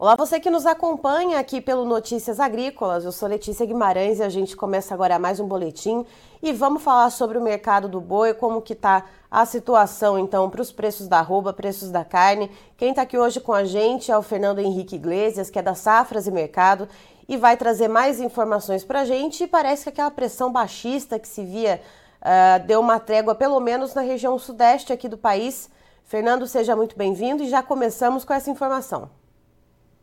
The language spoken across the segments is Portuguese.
Olá, você que nos acompanha aqui pelo Notícias Agrícolas. Eu sou Letícia Guimarães e a gente começa agora mais um boletim e vamos falar sobre o mercado do boi, como que está a situação então para os preços da arroba, preços da carne. Quem está aqui hoje com a gente é o Fernando Henrique Iglesias, que é da Safras e Mercado e vai trazer mais informações para a gente. E parece que aquela pressão baixista que se via uh, deu uma trégua, pelo menos na região sudeste aqui do país. Fernando, seja muito bem-vindo e já começamos com essa informação.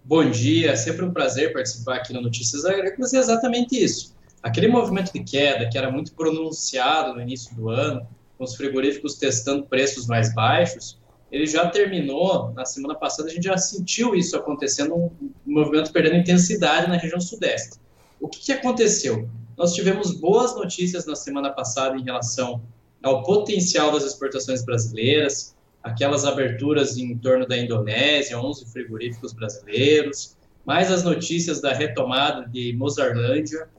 Bom dia, é sempre um prazer participar aqui no Notícias Agrícolas e é exatamente isso. Aquele movimento de queda que era muito pronunciado no início do ano, com os frigoríficos testando preços mais baixos, ele já terminou, na semana passada a gente já sentiu isso acontecendo, um movimento perdendo intensidade na região sudeste. O que, que aconteceu? Nós tivemos boas notícias na semana passada em relação ao potencial das exportações brasileiras, aquelas aberturas em torno da Indonésia, 11 frigoríficos brasileiros, mais as notícias da retomada de Mozarlândia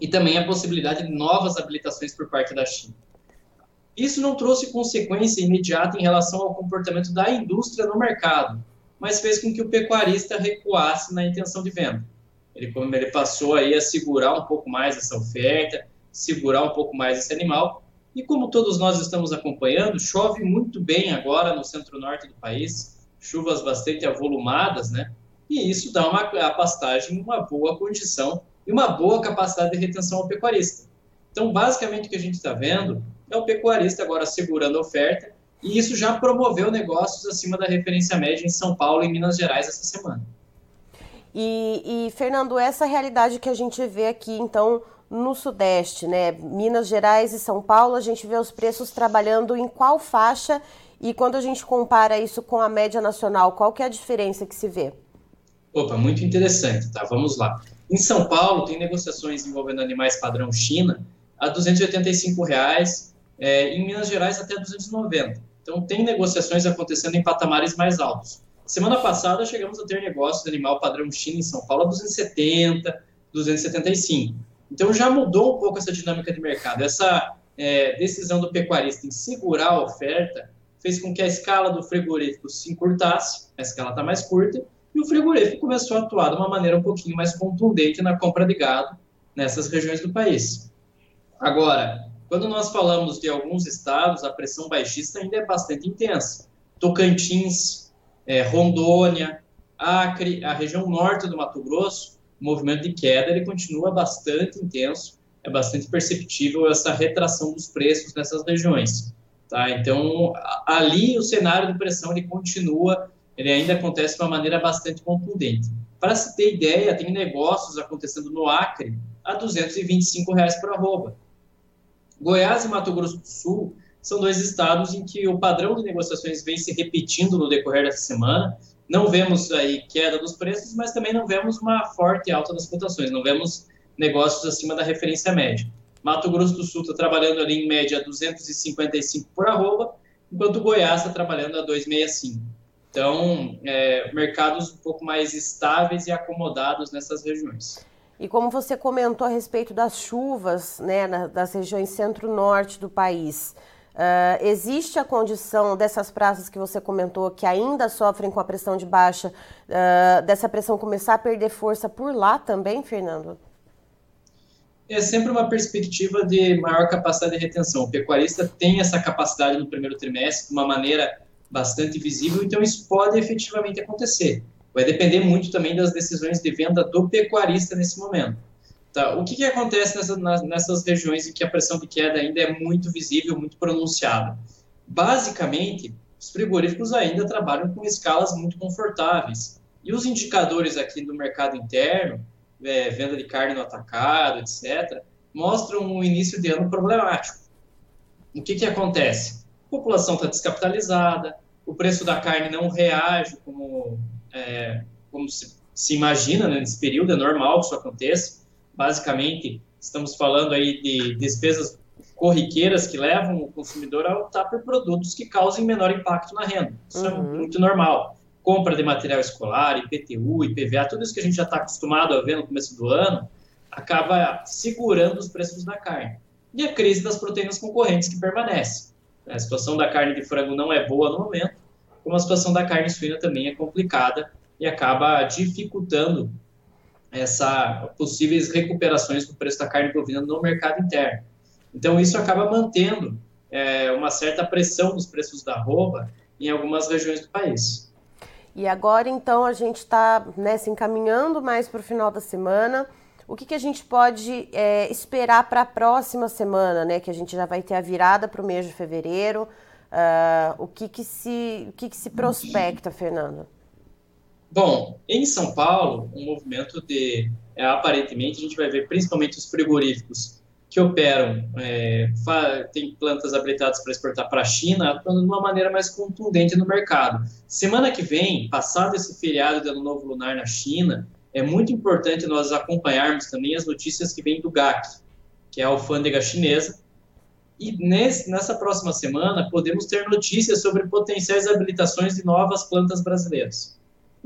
e também a possibilidade de novas habilitações por parte da China. Isso não trouxe consequência imediata em relação ao comportamento da indústria no mercado, mas fez com que o pecuarista recuasse na intenção de venda. Ele, ele passou aí a segurar um pouco mais essa oferta, segurar um pouco mais esse animal, e como todos nós estamos acompanhando, chove muito bem agora no centro-norte do país, chuvas bastante avolumadas, né? E isso dá uma pastagem uma boa condição e uma boa capacidade de retenção ao pecuarista. Então, basicamente, o que a gente está vendo é o pecuarista agora segurando a oferta, e isso já promoveu negócios acima da referência média em São Paulo e Minas Gerais essa semana. E, e Fernando, essa realidade que a gente vê aqui, então, no Sudeste, né? Minas Gerais e São Paulo, a gente vê os preços trabalhando em qual faixa e quando a gente compara isso com a média nacional, qual que é a diferença que se vê? Opa, muito interessante, tá? Vamos lá. Em São Paulo, tem negociações envolvendo animais padrão China a 285 reais, é, em Minas Gerais até 290. Então, tem negociações acontecendo em patamares mais altos. Semana passada, chegamos a ter negócios de animal padrão China em São Paulo a 270, 275. Então já mudou um pouco essa dinâmica de mercado. Essa é, decisão do pecuarista em segurar a oferta fez com que a escala do frigorífico se encurtasse, a escala está mais curta, e o frigorífico começou a atuar de uma maneira um pouquinho mais contundente na compra de gado nessas regiões do país. Agora, quando nós falamos de alguns estados, a pressão baixista ainda é bastante intensa. Tocantins, é, Rondônia, Acre, a região norte do Mato Grosso, o movimento de queda ele continua bastante intenso, é bastante perceptível essa retração dos preços nessas regiões. Tá? Então, ali o cenário de pressão ele continua, ele ainda acontece de uma maneira bastante contundente. Para se ter ideia, tem negócios acontecendo no Acre a 225 reais por arroba. Goiás e Mato Grosso do Sul são dois estados em que o padrão de negociações vem se repetindo no decorrer dessa semana não vemos aí queda dos preços, mas também não vemos uma forte alta das cotações, não vemos negócios acima da referência média. Mato Grosso do Sul está trabalhando ali em média 255 por arroba, enquanto Goiás está trabalhando a 265. Então, é, mercados um pouco mais estáveis e acomodados nessas regiões. E como você comentou a respeito das chuvas né, das regiões centro-norte do país, Uh, existe a condição dessas praças que você comentou que ainda sofrem com a pressão de baixa, uh, dessa pressão começar a perder força por lá também, Fernando? É sempre uma perspectiva de maior capacidade de retenção. O pecuarista tem essa capacidade no primeiro trimestre de uma maneira bastante visível, então isso pode efetivamente acontecer. Vai depender muito também das decisões de venda do pecuarista nesse momento. Tá? O que, que acontece nessa, nessas regiões em que a pressão de queda ainda é muito visível, muito pronunciada? Basicamente, os frigoríficos ainda trabalham com escalas muito confortáveis. E os indicadores aqui do mercado interno, é, venda de carne no atacado, etc., mostram um início de ano problemático. O que, que acontece? A população está descapitalizada, o preço da carne não reage como, é, como se, se imagina né, nesse período, é normal que isso aconteça. Basicamente, estamos falando aí de despesas corriqueiras que levam o consumidor a optar por produtos que causem menor impacto na renda. Isso é uhum. é muito normal. Compra de material escolar, IPTU, IPVA, tudo isso que a gente já está acostumado a ver no começo do ano, acaba segurando os preços da carne. E a crise das proteínas concorrentes que permanece. A situação da carne de frango não é boa no momento, como a situação da carne suína também é complicada e acaba dificultando essa possíveis recuperações do preço da carne bovina no mercado interno. Então, isso acaba mantendo é, uma certa pressão nos preços da arroba em algumas regiões do país. E agora, então, a gente está né, se encaminhando mais para o final da semana. O que, que a gente pode é, esperar para a próxima semana, né? Que a gente já vai ter a virada para o mês de fevereiro. Uh, o que, que, se, o que, que se prospecta, Fernando? Bom, em São Paulo, um movimento de, é, aparentemente, a gente vai ver principalmente os frigoríficos que operam, é, tem plantas habilitadas para exportar para a China, atuando de uma maneira mais contundente no mercado. Semana que vem, passado esse feriado de Ano Novo Lunar na China, é muito importante nós acompanharmos também as notícias que vêm do GAC, que é a alfândega chinesa, e nesse, nessa próxima semana podemos ter notícias sobre potenciais habilitações de novas plantas brasileiras.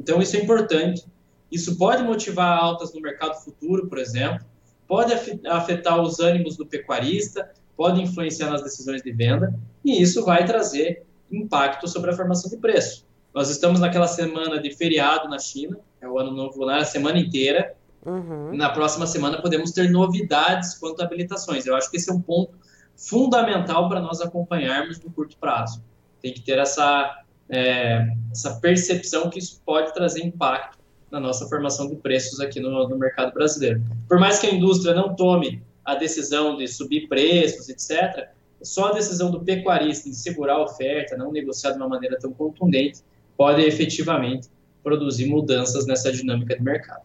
Então isso é importante. Isso pode motivar altas no mercado futuro, por exemplo, pode afetar os ânimos do pecuarista, pode influenciar nas decisões de venda, e isso vai trazer impacto sobre a formação de preço. Nós estamos naquela semana de feriado na China, é o ano novo lunar, a semana inteira. Uhum. Na próxima semana podemos ter novidades quanto a habilitações. Eu acho que esse é um ponto fundamental para nós acompanharmos no curto prazo. Tem que ter essa, é, essa percepção que isso pode trazer impacto na nossa formação de preços aqui no, no mercado brasileiro. Por mais que a indústria não tome a decisão de subir preços, etc., só a decisão do pecuarista em segurar a oferta, não negociar de uma maneira tão contundente, pode efetivamente produzir mudanças nessa dinâmica de mercado.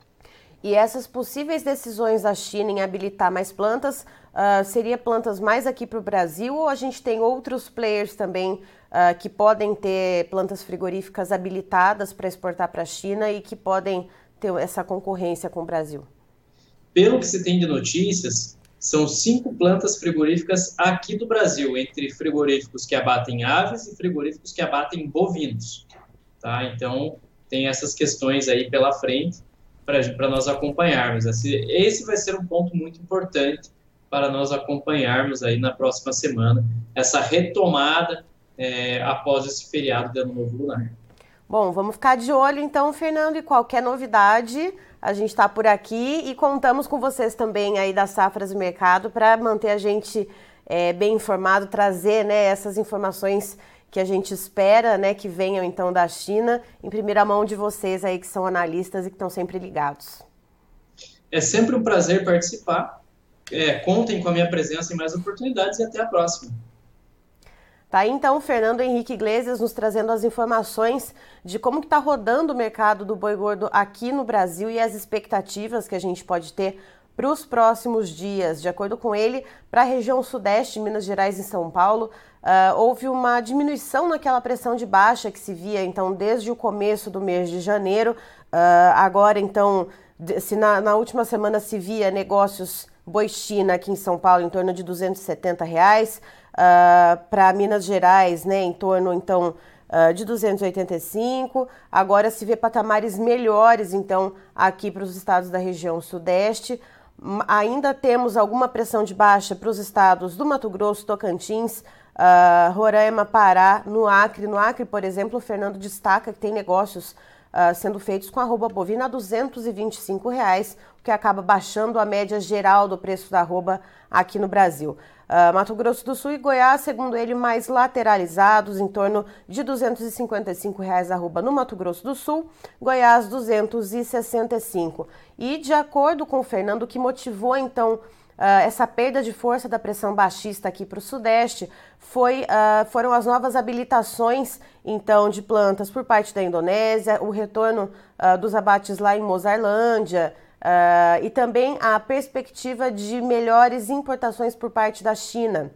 E essas possíveis decisões da China em habilitar mais plantas, uh, seria plantas mais aqui para o Brasil ou a gente tem outros players também uh, que podem ter plantas frigoríficas habilitadas para exportar para a China e que podem ter essa concorrência com o Brasil? Pelo que se tem de notícias, são cinco plantas frigoríficas aqui do Brasil, entre frigoríficos que abatem aves e frigoríficos que abatem bovinos. Tá? Então, tem essas questões aí pela frente para nós acompanharmos. Esse, esse vai ser um ponto muito importante para nós acompanharmos aí na próxima semana essa retomada é, após esse feriado de Ano Novo Lunar. Bom, vamos ficar de olho então, Fernando, e qualquer novidade, a gente está por aqui e contamos com vocês também aí das safras do mercado para manter a gente é, bem informado, trazer né, essas informações que a gente espera, né, que venham então da China, em primeira mão de vocês aí que são analistas e que estão sempre ligados. É sempre um prazer participar. É, contem com a minha presença em mais oportunidades e até a próxima. Tá então Fernando Henrique Iglesias nos trazendo as informações de como que está rodando o mercado do boi gordo aqui no Brasil e as expectativas que a gente pode ter para os próximos dias. De acordo com ele, para a região sudeste, Minas Gerais e São Paulo, uh, houve uma diminuição naquela pressão de baixa que se via então desde o começo do mês de janeiro. Uh, agora, então, se na, na, última semana se via negócios boi China aqui em São Paulo em torno de 270 reais, uh, para Minas Gerais, né, em torno então uh, de 285. Agora se vê patamares melhores então aqui para os estados da região sudeste. Ainda temos alguma pressão de baixa para os estados do Mato Grosso, Tocantins, uh, Roraima, Pará, no Acre. No Acre, por exemplo, o Fernando destaca que tem negócios uh, sendo feitos com arroba bovina a 225 reais, o que acaba baixando a média geral do preço da arroba aqui no Brasil. Uh, Mato Grosso do Sul e Goiás, segundo ele, mais lateralizados, em torno de 255 reais arroba no Mato Grosso do Sul, Goiás 265. E de acordo com o Fernando, que motivou então Uh, essa perda de força da pressão baixista aqui para o Sudeste foi, uh, foram as novas habilitações então de plantas por parte da Indonésia, o retorno uh, dos abates lá em Mozarlândia, e também a perspectiva de melhores importações por parte da China.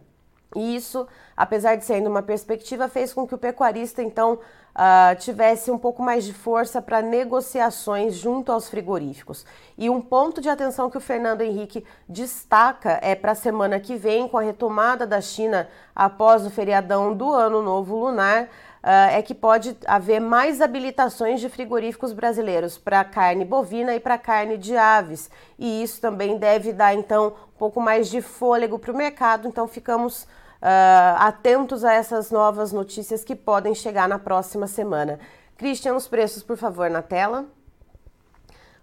E isso, apesar de sendo uma perspectiva, fez com que o pecuarista então uh, tivesse um pouco mais de força para negociações junto aos frigoríficos. E um ponto de atenção que o Fernando Henrique destaca é para a semana que vem, com a retomada da China após o feriadão do Ano Novo Lunar uh, é que pode haver mais habilitações de frigoríficos brasileiros para carne bovina e para carne de aves. E isso também deve dar, então, um pouco mais de fôlego para o mercado. Então, ficamos uh, atentos a essas novas notícias que podem chegar na próxima semana. Christian, os preços, por favor, na tela.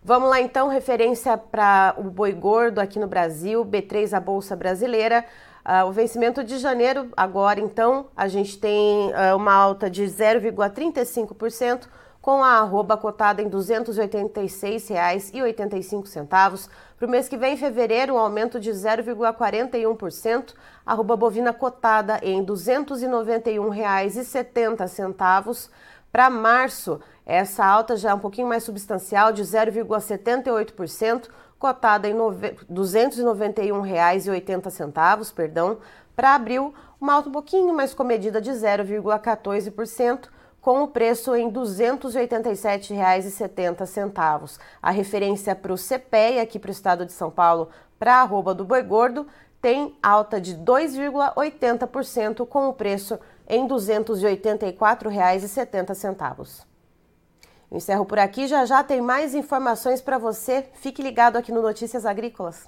Vamos lá então, referência para o boi gordo aqui no Brasil, B3 a Bolsa Brasileira. Uh, o vencimento de janeiro, agora então, a gente tem uh, uma alta de 0,35%, com a arroba cotada em R$ 286,85. Para o mês que vem, em fevereiro, um aumento de 0,41%, arroba bovina cotada em R$ 291,70. Para março, essa alta já é um pouquinho mais substancial, de 0,78%, cotada em R$ 291,80, perdão. Para abril, uma alta um pouquinho mais comedida de 0,14%, com o preço em R$ 287,70. A referência para o CPEA aqui para o estado de São Paulo, para a arroba do boi gordo, tem alta de 2,80%, com o preço em R$ 284,70. Encerro por aqui, já já tem mais informações para você. Fique ligado aqui no Notícias Agrícolas.